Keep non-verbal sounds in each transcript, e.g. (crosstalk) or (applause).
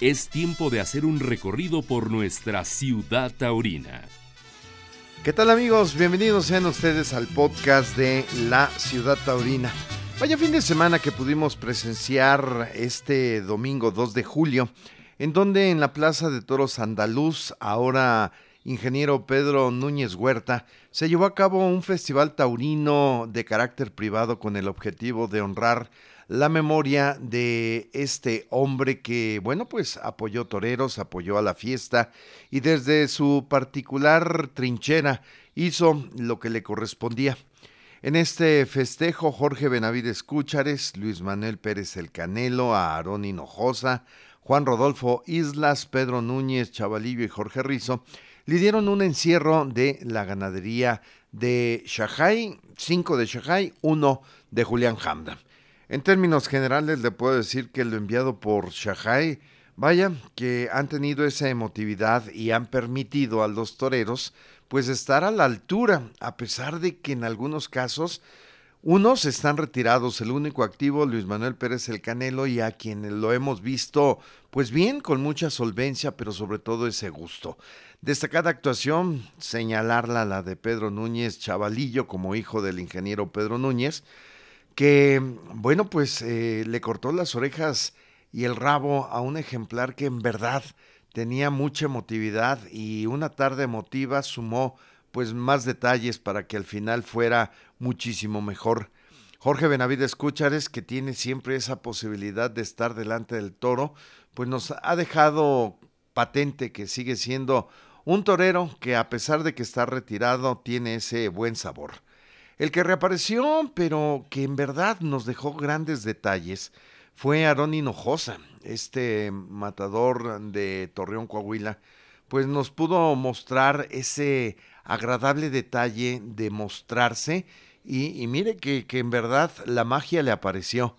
es tiempo de hacer un recorrido por nuestra ciudad taurina. ¿Qué tal amigos? Bienvenidos sean ustedes al podcast de La Ciudad Taurina. Vaya fin de semana que pudimos presenciar este domingo 2 de julio, en donde en la Plaza de Toros Andaluz, ahora ingeniero Pedro Núñez Huerta, se llevó a cabo un festival taurino de carácter privado con el objetivo de honrar la memoria de este hombre que, bueno, pues apoyó toreros, apoyó a la fiesta y desde su particular trinchera hizo lo que le correspondía. En este festejo, Jorge Benavides Cúchares, Luis Manuel Pérez El Canelo, Aarón Hinojosa, Juan Rodolfo Islas, Pedro Núñez, Chavalillo y Jorge Rizo le dieron un encierro de la ganadería de Shahai, cinco de Shahai, uno de Julián Hamda. En términos generales le puedo decir que lo enviado por Shahai, vaya, que han tenido esa emotividad y han permitido a los toreros pues estar a la altura, a pesar de que en algunos casos unos están retirados, el único activo Luis Manuel Pérez el Canelo y a quien lo hemos visto pues bien, con mucha solvencia, pero sobre todo ese gusto. Destacada actuación, señalarla la de Pedro Núñez Chavalillo como hijo del ingeniero Pedro Núñez, que, bueno, pues eh, le cortó las orejas y el rabo a un ejemplar que en verdad tenía mucha emotividad y una tarde emotiva sumó pues más detalles para que al final fuera muchísimo mejor. Jorge Benavides Cúchares, que tiene siempre esa posibilidad de estar delante del toro, pues nos ha dejado patente que sigue siendo un torero que a pesar de que está retirado tiene ese buen sabor. El que reapareció, pero que en verdad nos dejó grandes detalles, fue Aarón Hinojosa, este matador de Torreón, Coahuila, pues nos pudo mostrar ese agradable detalle de mostrarse y, mire que, que, en verdad la magia le apareció.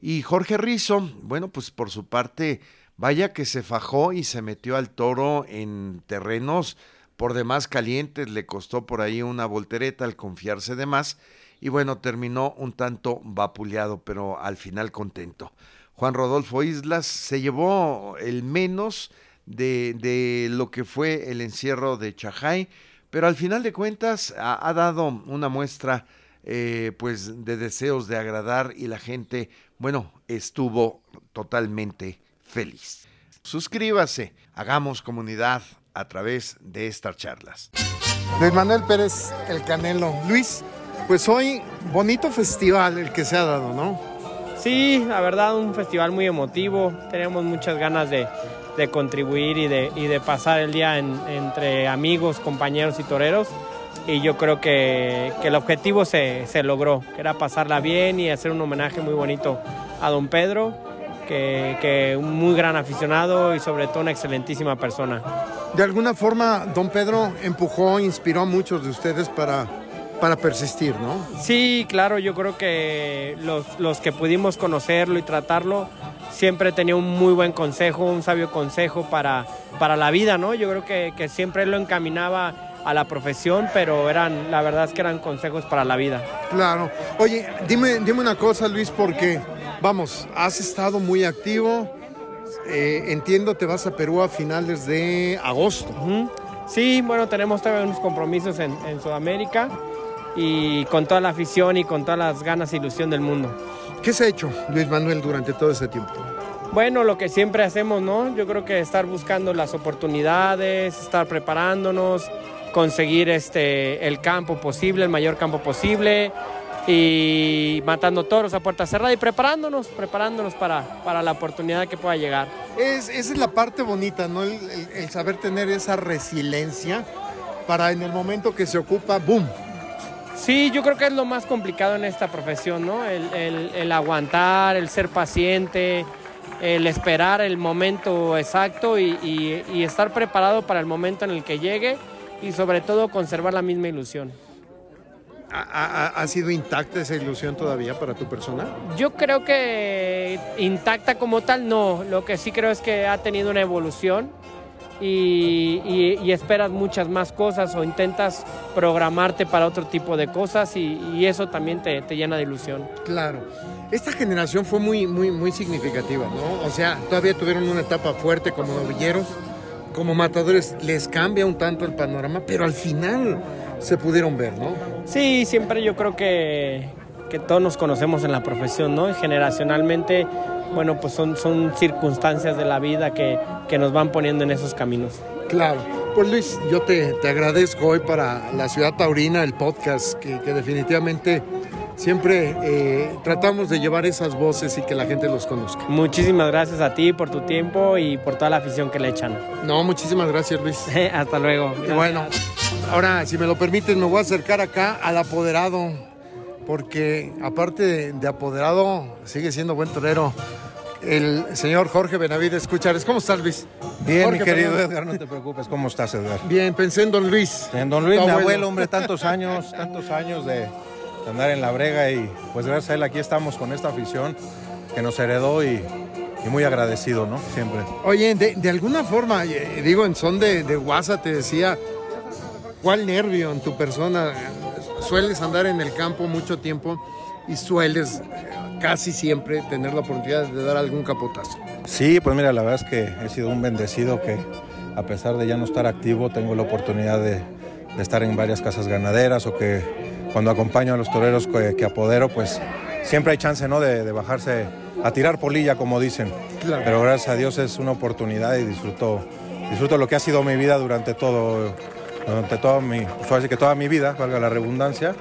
Y Jorge Rizo, bueno, pues por su parte, vaya que se fajó y se metió al toro en terrenos por demás calientes, le costó por ahí una voltereta al confiarse de más y bueno, terminó un tanto vapuleado, pero al final contento. Juan Rodolfo Islas se llevó el menos de, de lo que fue el encierro de Chajay, pero al final de cuentas ha, dado una muestra eh, pues de deseos de agradar y la gente, bueno, estuvo totalmente feliz. Suscríbase, hagamos comunidad, a través de estas charlas. Luis Manuel Pérez, el Canelo. Luis, pues hoy bonito festival el que se ha dado, ¿no? Sí, la verdad, un festival muy emotivo. Tenemos muchas ganas de, contribuir y de, de, pasar el día entre amigos, compañeros y toreros. Y yo creo que, el objetivo se, se logró, que era pasarla bien y hacer un homenaje muy bonito a don Pedro que, un muy gran aficionado y sobre todo una excelentísima persona. De alguna forma, don Pedro empujó, inspiró a muchos de ustedes para, para persistir, ¿no? Sí, claro, yo creo que los, los que pudimos conocerlo y tratarlo, siempre tenía un muy buen consejo, un sabio consejo para, para la vida, ¿no? Yo creo que, que siempre lo encaminaba a la profesión, pero eran, la verdad es que eran consejos para la vida. Claro. Oye, dime, dime una cosa, Luis, porque vamos, has estado muy activo. Eh, entiendo, te vas a Perú a finales de agosto. Sí, bueno, tenemos todavía unos compromisos en, Sudamérica y con toda la afición y con todas las ganas e ilusión del mundo. ¿Qué se ha hecho, Luis Manuel, durante todo ese tiempo? Bueno, lo que siempre hacemos, ¿no? Yo creo que estar buscando las oportunidades, estar preparándonos, conseguir este, el campo posible, el mayor campo posible, y matando toros a puerta cerrada y preparándonos, preparándonos para, para la oportunidad que pueda llegar. Es, esa es la parte bonita, ¿no? El, saber tener esa resiliencia para en el momento que se ocupa, ¡boom! Sí, yo creo que es lo más complicado en esta profesión, ¿no? El, aguantar, el ser paciente, el esperar el momento exacto y, y estar preparado para el momento en el que llegue y sobre todo conservar la misma ilusión. ¿Ha, sido intacta esa ilusión todavía para tu persona? Yo creo que intacta como tal no. Lo que sí creo es que ha tenido una evolución y, esperas muchas más cosas o intentas programarte para otro tipo de cosas y, eso también te, te, llena de ilusión. Claro. Esta generación fue muy, muy, muy significativa, ¿no? O sea, todavía tuvieron una etapa fuerte como novilleros, como matadores, les cambia un tanto el panorama, pero al final se pudieron ver, ¿no? Sí, siempre yo creo que, que todos nos conocemos en la profesión, ¿no? Y generacionalmente bueno, pues son, son circunstancias de la vida que, nos van poniendo en esos caminos. Claro. Pues Luis, yo te, agradezco hoy para la ciudad taurina, el podcast, que, definitivamente siempre eh, tratamos de llevar esas voces y que la gente los conozca. Muchísimas gracias a ti por tu tiempo y por toda la afición que le echan. No, muchísimas gracias Luis. (laughs) Hasta luego. bueno, ahora si me lo permites me voy a acercar acá al apoderado, porque aparte de apoderado sigue siendo buen torero el señor Jorge Benavides Escuchares. ¿Cómo estás, Luis? Bien, mi querido Edgar, no te preocupes. ¿Cómo estás, Edgar? Bien, pensé en don Luis. En don Luis, mi abuelo, hombre, tantos años, tantos años de, andar en la brega y pues gracias a él aquí estamos con esta afición que nos heredó y, muy agradecido, ¿no? Siempre. Oye, de, alguna forma, eh, digo, en son de, de WhatsApp te decía, ¿cuál nervio en tu persona? Sueles andar en el campo mucho tiempo y sueles casi siempre tener la oportunidad de dar algún capotazo. Sí, pues mira, la verdad es que he sido un bendecido que a pesar de ya no estar activo, tengo la oportunidad de, estar en varias casas ganaderas o que cuando acompaño a los toreros que, apodero, pues siempre hay chance ¿no? de, bajarse a tirar polilla, como dicen. Pero gracias a Dios es una oportunidad y disfruto, disfruto lo que ha sido mi vida durante todo, durante toda mi, pues, que toda mi vida, valga la redundancia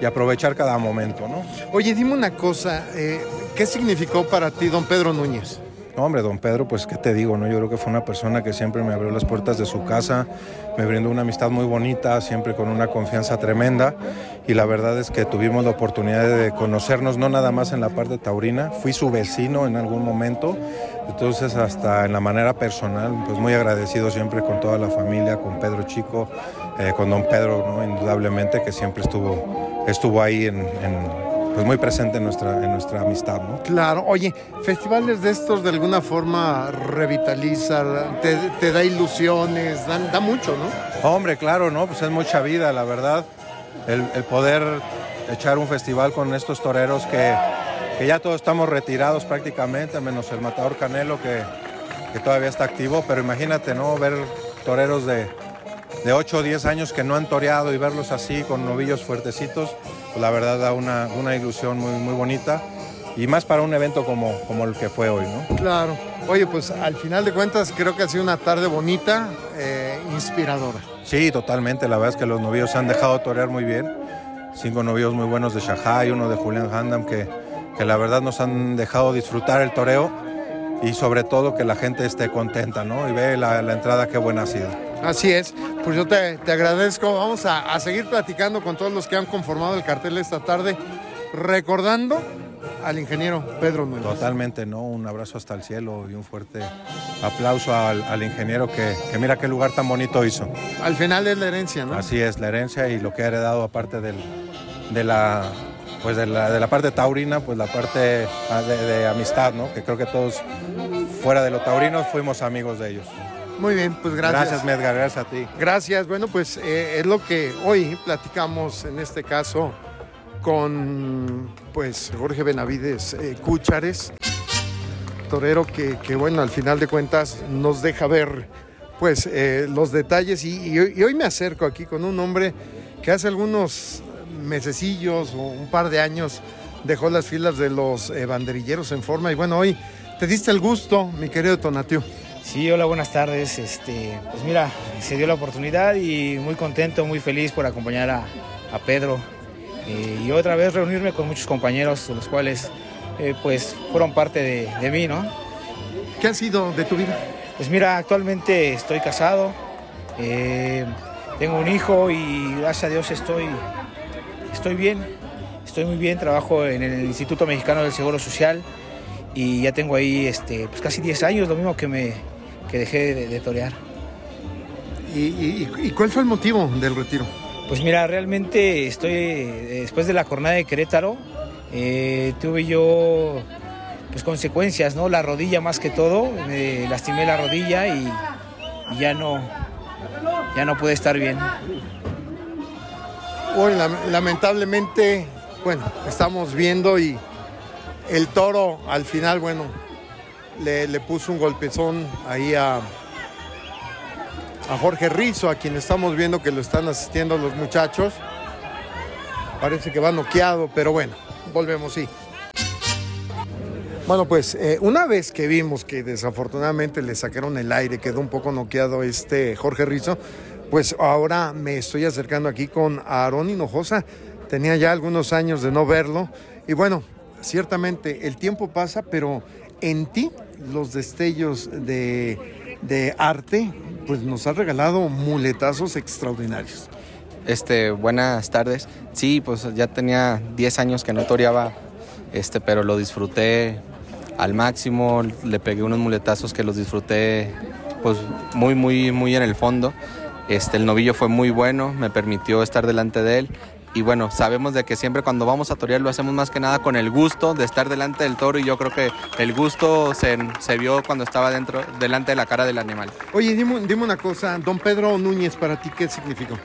y aprovechar cada momento, ¿no? Oye, dime una cosa, eh, ¿qué significó para ti don Pedro Núñez? No, hombre, don Pedro, pues qué te digo, ¿no? Yo creo que fue una persona que siempre me abrió las puertas de su casa, me brindó una amistad muy bonita, siempre con una confianza tremenda y la verdad es que tuvimos la oportunidad de conocernos no nada más en la parte taurina, fui su vecino en algún momento, entonces hasta en la manera personal, pues muy agradecido siempre con toda la familia, con Pedro Chico, eh, con don Pedro, ¿no? Indudablemente que siempre estuvo estuvo ahí en, pues muy presente en nuestra, en nuestra amistad. ¿no? Claro, oye, festivales de estos de alguna forma revitalizan, te, da ilusiones, da mucho, ¿no? Hombre, claro, ¿no? Pues es mucha vida, la verdad. El, poder echar un festival con estos toreros que, que, ya todos estamos retirados prácticamente, menos el matador Canelo que, que todavía está activo, pero imagínate, ¿no? Ver toreros de, de 8 o 10 años que no han toreado y verlos así con novillos fuertecitos, pues la verdad da una, una, ilusión muy, muy bonita y más para un evento como, como el que fue hoy, ¿no? Claro. Oye, pues al final de cuentas creo que ha sido una tarde bonita, eh, inspiradora. Sí, totalmente. La verdad es que los novillos se han dejado torear muy bien. Cinco novillos muy buenos de Shahai, uno de Julián Handam, que, que la verdad nos han dejado disfrutar el toreo y sobre todo que la gente esté contenta, ¿no? Y ve la, la entrada qué buena ha sido. Así es, pues yo te, agradezco. Vamos a, seguir platicando con todos los que han conformado el cartel esta tarde, recordando al ingeniero Pedro Núñez. Totalmente, ¿no? Un abrazo hasta el cielo y un fuerte aplauso al, ingeniero que, mira qué lugar tan bonito hizo. Al final es la herencia, ¿no? Así es, la herencia y lo que ha heredado aparte del, de la pues de la, de la, parte taurina, pues la parte ah, de, de, amistad, ¿no? Que creo que todos fuera de lo taurino fuimos amigos de ellos. Muy bien, pues gracias. Gracias, Medgar, gracias a ti. Gracias. Bueno, pues eh, es lo que hoy platicamos en este caso con pues Jorge Benavides eh, Cúchares, torero que, bueno, al final de cuentas nos deja ver pues eh, los detalles y, hoy me acerco aquí con un hombre que hace algunos mesecillos o un par de años dejó las filas de los banderilleros en forma y bueno, hoy te diste el gusto, mi querido Tonatiu. Sí, hola, buenas tardes. Este, pues mira, se dio la oportunidad y muy contento, muy feliz por acompañar a, Pedro eh, y otra vez reunirme con muchos compañeros, los cuales eh, pues fueron parte de, mí, ¿no? ¿Qué ha sido de tu vida? Pues mira, actualmente estoy casado, eh, tengo un hijo y gracias a Dios estoy, estoy bien, estoy muy bien, trabajo en el Instituto Mexicano del Seguro Social y ya tengo ahí este, pues casi 10 años, lo mismo que me, que dejé de, torear. ¿Y, cuál fue el motivo del retiro? Pues mira, realmente estoy, después de la jornada de Querétaro, eh, tuve yo pues consecuencias, ¿no? La rodilla más que todo, me lastimé la rodilla y, y ya no, ya no puede estar bien. Hoy lamentablemente, bueno, estamos viendo y el toro al final, bueno, le, puso un golpezón ahí a, a Jorge Rizo, a quien estamos viendo que lo están asistiendo los muchachos. Parece que va noqueado, pero bueno, volvemos, sí. Bueno, pues eh, una vez que vimos que desafortunadamente le sacaron el aire, quedó un poco noqueado este Jorge Rizo, pues ahora me estoy acercando aquí con Aarón Hinojosa. Tenía ya algunos años de no verlo. Y bueno, ciertamente el tiempo pasa, pero en ti los destellos de, de arte, pues nos ha regalado muletazos extraordinarios. Este, buenas tardes. Sí, pues ya tenía 10 años que no toreaba, este, pero lo disfruté al máximo, le pegué unos muletazos que los disfruté pues muy muy muy en el fondo. Este, el novillo fue muy bueno, me permitió estar delante de él y bueno, sabemos de que siempre cuando vamos a torear lo hacemos más que nada con el gusto de estar delante del toro y yo creo que el gusto se, se vio cuando estaba dentro, delante de la cara del animal. Oye, dime, dime una cosa, don Pedro Núñez, ¿para ti qué significó?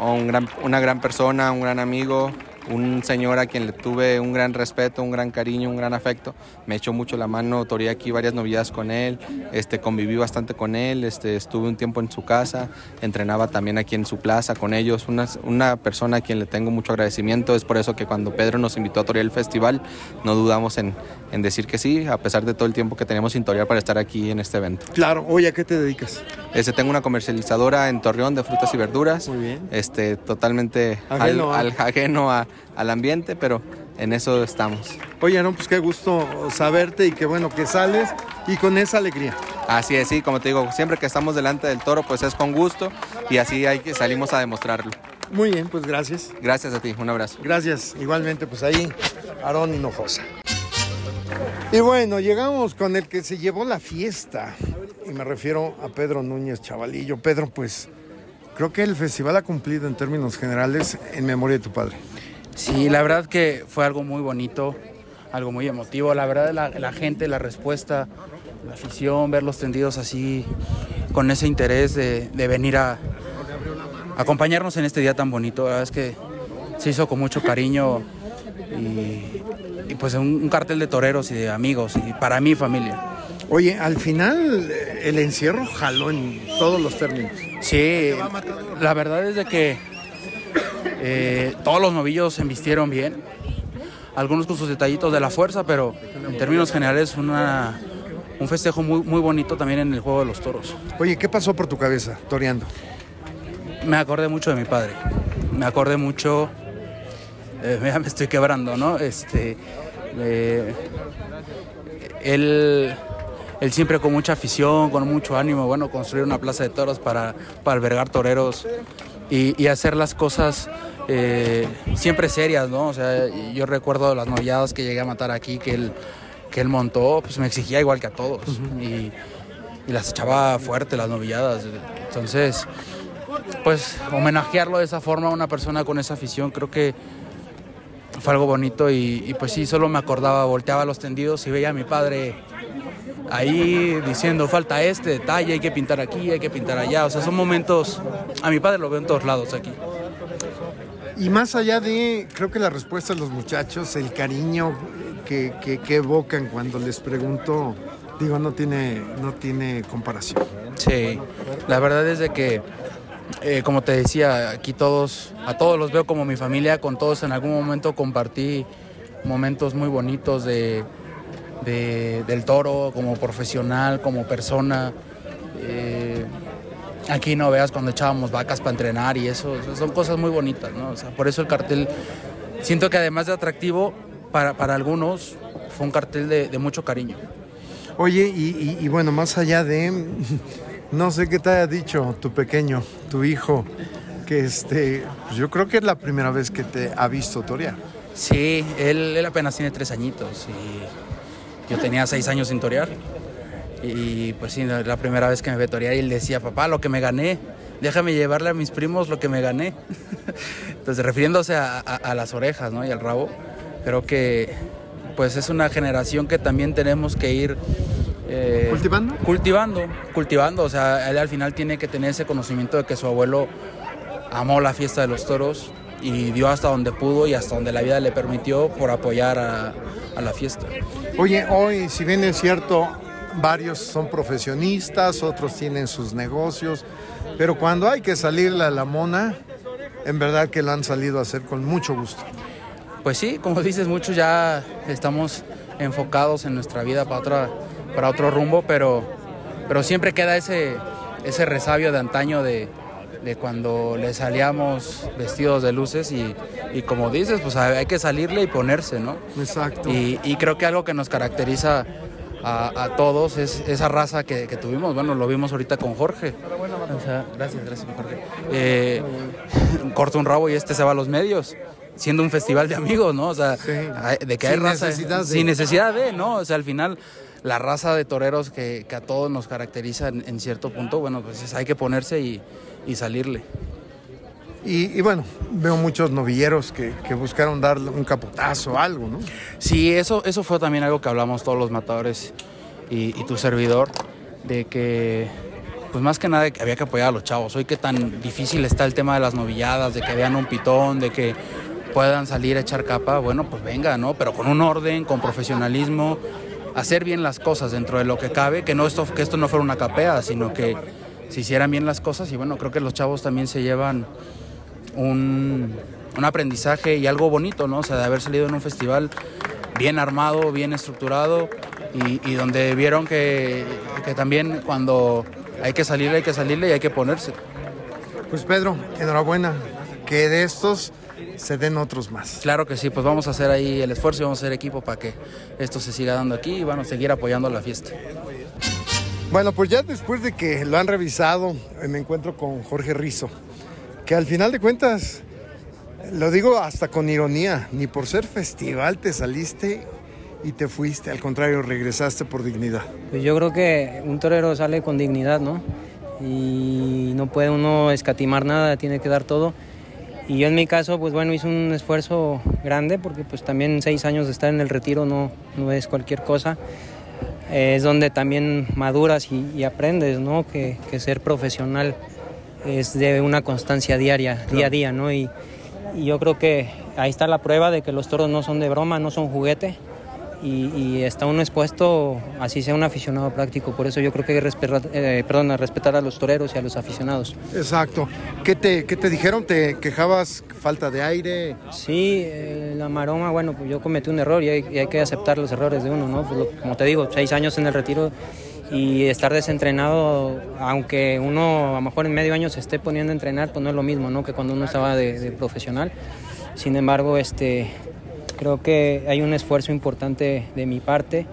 Un gran, una gran persona, un gran amigo, un señor a quien le tuve un gran respeto, un gran cariño, un gran afecto. Me echó mucho la mano, toreé aquí varias novedades con él, este, conviví bastante con él, este, estuve un tiempo en su casa, entrenaba también aquí en su plaza con ellos. Una, una persona a quien le tengo mucho agradecimiento, es por eso que cuando Pedro nos invitó a torear el festival, no dudamos en, en decir que sí, a pesar de todo el tiempo que tenemos sin torear para estar aquí en este evento. Claro, oye, ¿a qué te dedicas? Este, tengo una comercializadora en Torreón de frutas y verduras. Muy bien. Este, totalmente Ajeno al, al- ajeno a- al ambiente, pero en eso estamos. Oye, no, pues qué gusto saberte y qué bueno que sales y con esa alegría. Así es, sí, como te digo, siempre que estamos delante del toro, pues es con gusto y así hay que salimos a demostrarlo. Muy bien, pues gracias. Gracias a ti, un abrazo. Gracias. Igualmente, pues ahí, Aarón Hinojosa. Y bueno, llegamos con el que se llevó la fiesta. Y me refiero a Pedro Núñez Chavalillo. Pedro, pues creo que el festival ha cumplido en términos generales en memoria de tu padre. Sí, la verdad que fue algo muy bonito, algo muy emotivo. La verdad, la, la gente, la respuesta, la afición, ver los tendidos así, con ese interés de, de venir a acompañarnos en este día tan bonito. La verdad es que se hizo con mucho cariño y, y pues un, un cartel de toreros y de amigos y para mi familia. Oye, al final eh, el encierro jaló en todos los términos. Sí, la verdad es de que eh, todos los novillos se embistieron bien, algunos con sus detallitos de la fuerza, pero en términos generales una, un festejo muy, muy bonito también en el juego de los toros. Oye, ¿qué pasó por tu cabeza, toreando? Me acordé mucho de mi padre, me acordé mucho, eh, (laughs) me estoy quebrando, ¿no? Este, eh, él, él siempre con mucha afición, con mucho ánimo, bueno, construir una plaza de toros para, para albergar toreros y, y hacer las cosas eh, siempre serias, ¿no? O sea, yo recuerdo las novilladas que llegué a matar aquí, que él, que él montó, pues me exigía igual que a todos y, y las echaba fuerte las novilladas. Entonces, pues homenajearlo de esa forma a una persona con esa afición, creo que fue algo bonito y, y, pues sí, solo me acordaba, volteaba los tendidos y veía a mi padre ahí diciendo falta este detalle, hay que pintar aquí, hay que pintar allá, o sea, son momentos, a mi padre lo veo en todos lados aquí. Y más allá de, creo que la respuesta de los muchachos, el cariño que, que- que evocan cuando les pregunto, digo, no tiene, no tiene comparación. Sí, la verdad es de que, eh, como te decía, aquí todos, a todos los veo como mi familia, con todos en algún momento compartí momentos muy bonitos de, de- del toro, como profesional, como persona. Eh, aquí no veas cuando echábamos vacas para entrenar y eso, o sea, son cosas muy bonitas, ¿no? O sea, por eso el cartel, siento que además de atractivo, para, para algunos fue un cartel de- de mucho cariño. Oye, y, y- y bueno, más allá de, no sé qué te haya dicho tu pequeño, tu hijo, que este, pues yo creo que es la primera vez que te ha visto torear. Sí, él, él apenas tiene tres añitos y yo tenía seis años sin torear. Y pues sí, la primera vez que me ve torear y él decía, papá, lo que me gané, déjame llevarle a mis primos lo que me gané. (laughs) Entonces, refiriéndose a, a- a las orejas ¿no? y al rabo, creo que pues es una generación que también tenemos que ir eh, ¿Cultivando? Cultivando, cultivando. O sea, él al final tiene que tener ese conocimiento de que su abuelo amó la fiesta de los toros y dio hasta donde pudo y hasta donde la vida le permitió por apoyar a, a la fiesta. Oye, hoy, si bien es cierto, varios son profesionistas, otros tienen sus negocios, pero cuando hay que salirle a la mona, en verdad que lo han salido a hacer con mucho gusto. Pues sí, como dices, muchos ya estamos enfocados en nuestra vida para, otra, para otro rumbo, pero, pero siempre queda ese, ese resabio de antaño de, de cuando le salíamos vestidos de luces y, y, como dices, pues hay que salirle y ponerse, ¿no? Exacto. Y, y creo que algo que nos caracteriza a, a todos es esa raza que, que, tuvimos. Bueno, lo vimos ahorita con Jorge. O sea, gracias, gracias, Jorge. Eh, (laughs) corta un rabo y este se va a los medios siendo un festival de amigos, ¿no? O sea, sí. de que sin hay raza necesidad de... sin necesidad de, ¿no? O sea, al final la raza de toreros que, que a todos nos caracteriza en, en, cierto punto, bueno, pues hay que ponerse y, y salirle. Y, y, bueno, veo muchos novilleros que, que, buscaron darle un capotazo o algo, ¿no? Sí, eso, eso fue también algo que hablamos todos los matadores y, y tu servidor, de que pues más que nada había que apoyar a los chavos. Hoy que tan difícil está el tema de las novilladas, de que vean un pitón, de que puedan salir a echar capa, bueno, pues venga, ¿no? Pero con un orden, con profesionalismo, hacer bien las cosas dentro de lo que cabe, que, no esto, que esto no fuera una capea, sino que se hicieran bien las cosas y bueno, creo que los chavos también se llevan un, un aprendizaje y algo bonito, ¿no? O sea, de haber salido en un festival bien armado, bien estructurado y, donde vieron que, que también cuando hay que salirle, hay que salirle y hay que ponerse. Pues Pedro, enhorabuena, que de estos se den otros más. Claro que sí, pues vamos a hacer ahí el esfuerzo y vamos a hacer equipo para que esto se siga dando aquí y van a seguir apoyando la fiesta. Bueno, pues ya después de que lo han revisado, me encuentro con Jorge Rizo, que al final de cuentas, lo digo hasta con ironía, ni por ser festival te saliste y te fuiste, al contrario, regresaste por dignidad. Pues yo creo que un torero sale con dignidad, ¿no? Y no puede uno escatimar nada, tiene que dar todo. Y yo en mi caso, pues bueno, hice un esfuerzo grande porque pues también seis años de estar en el retiro no, no es cualquier cosa. Eh, es donde también maduras y, y aprendes, ¿no? Que, que, ser profesional es de una constancia diaria, claro. día a día, ¿no? Y, y yo creo que ahí está la prueba de que los toros no son de broma, no son juguete y, y, está uno expuesto, así sea un aficionado práctico. Por eso yo creo que hay que respetar, eh, perdón, respetar a los toreros y a los aficionados. Exacto. ¿Qué te, qué te dijeron? ¿Te quejabas falta de aire? Sí, eh, la maroma, bueno, pues yo cometí un error y hay, y hay que aceptar los errores de uno, ¿no? Pues lo, como te digo, seis años en el retiro y estar desentrenado, aunque uno a lo mejor en medio año se esté poniendo a entrenar, pues no es lo mismo, ¿no? Que cuando uno estaba de, de profesional. Sin embargo, este, Creo que hay un esfuerzo importante de mi parte.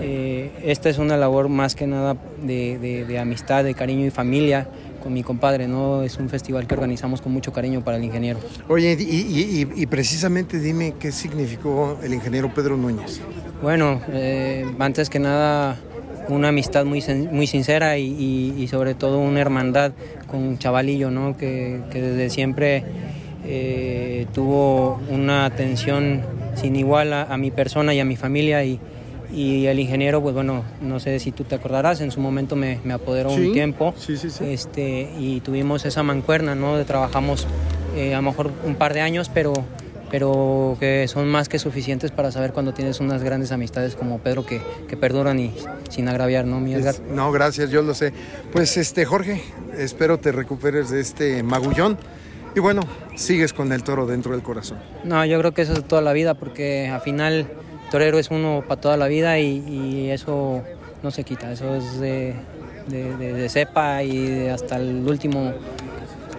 Eh, esta es una labor más que nada de, de, de, amistad, de cariño y familia con mi compadre, ¿no? Es un festival que organizamos con mucho cariño para el ingeniero. Oye, y, y, y precisamente dime qué significó el ingeniero Pedro Núñez. Bueno, eh, antes que nada una amistad muy, muy sincera y, y, sobre todo una hermandad con un chavalillo, ¿no? Que, que desde siempre eh, tuvo una atención sin igual a, a, mi persona y a mi familia y, y, el ingeniero, pues bueno, no sé si tú te acordarás, en su momento me, me apoderó sí, un tiempo sí, sí, este, y tuvimos esa mancuerna, ¿no? Trabajamos eh, a lo mejor un par de años, pero, pero que son más que suficientes para saber cuando tienes unas grandes amistades como Pedro que, que perduran y sin agraviar, ¿no, mi Edgar? No, gracias, yo lo sé. Pues este, Jorge, espero te recuperes de este magullón. Y bueno, sigues con el toro dentro del corazón. No, yo creo que eso es toda la vida, porque al final torero es uno para toda la vida y, y, eso no se quita, eso es de, de, de, de cepa y hasta el último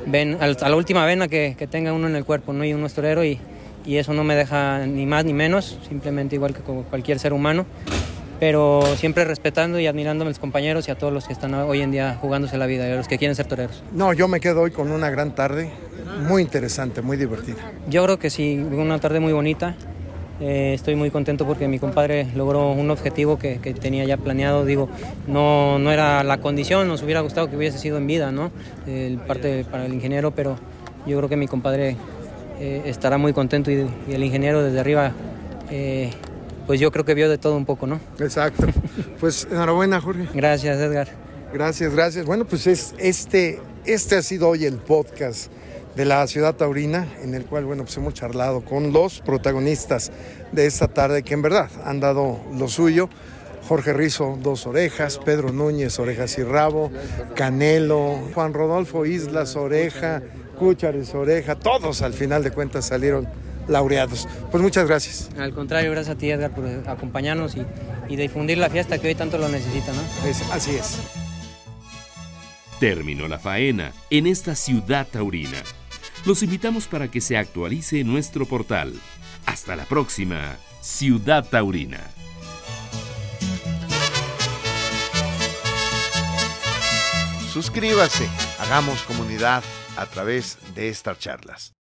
ven, a la última vena que, que, tenga uno en el cuerpo, ¿no? Y uno es torero y, y eso no me deja ni más ni menos, simplemente igual que cualquier ser humano pero siempre respetando y admirando a mis compañeros y a todos los que están hoy en día jugándose la vida y a los que quieren ser toreros. No, yo me quedo hoy con una gran tarde, muy interesante, muy divertida. Yo creo que sí, una tarde muy bonita. Eh, estoy muy contento porque mi compadre logró un objetivo que, que, tenía ya planeado. Digo, no, no era la condición, nos hubiera gustado que hubiese sido en vida, ¿no? El parte para el ingeniero, pero yo creo que mi compadre eh, estará muy contento y, y, el ingeniero desde arriba. Eh, pues yo creo que vio de todo un poco, ¿no? Exacto. Pues enhorabuena, Jorge. Gracias, Edgar. Gracias, gracias. Bueno, pues es este, este ha sido hoy el podcast de la ciudad taurina, en el cual, bueno, pues hemos charlado con los protagonistas de esta tarde que en verdad han dado lo suyo. Jorge Rizo, dos orejas, Pedro Núñez, orejas y rabo, Canelo, Juan Rodolfo Islas, oreja, Cúchares, oreja, todos al final de cuentas salieron laureados. Pues muchas gracias. Al contrario, gracias a ti, Edgar, por acompañarnos y, y difundir la fiesta que hoy tanto lo necesita, ¿no? Es, así es. Terminó la faena en esta ciudad taurina. Los invitamos para que se actualice nuestro portal. Hasta la próxima, Ciudad Taurina. Suscríbase, hagamos comunidad a través de estas charlas.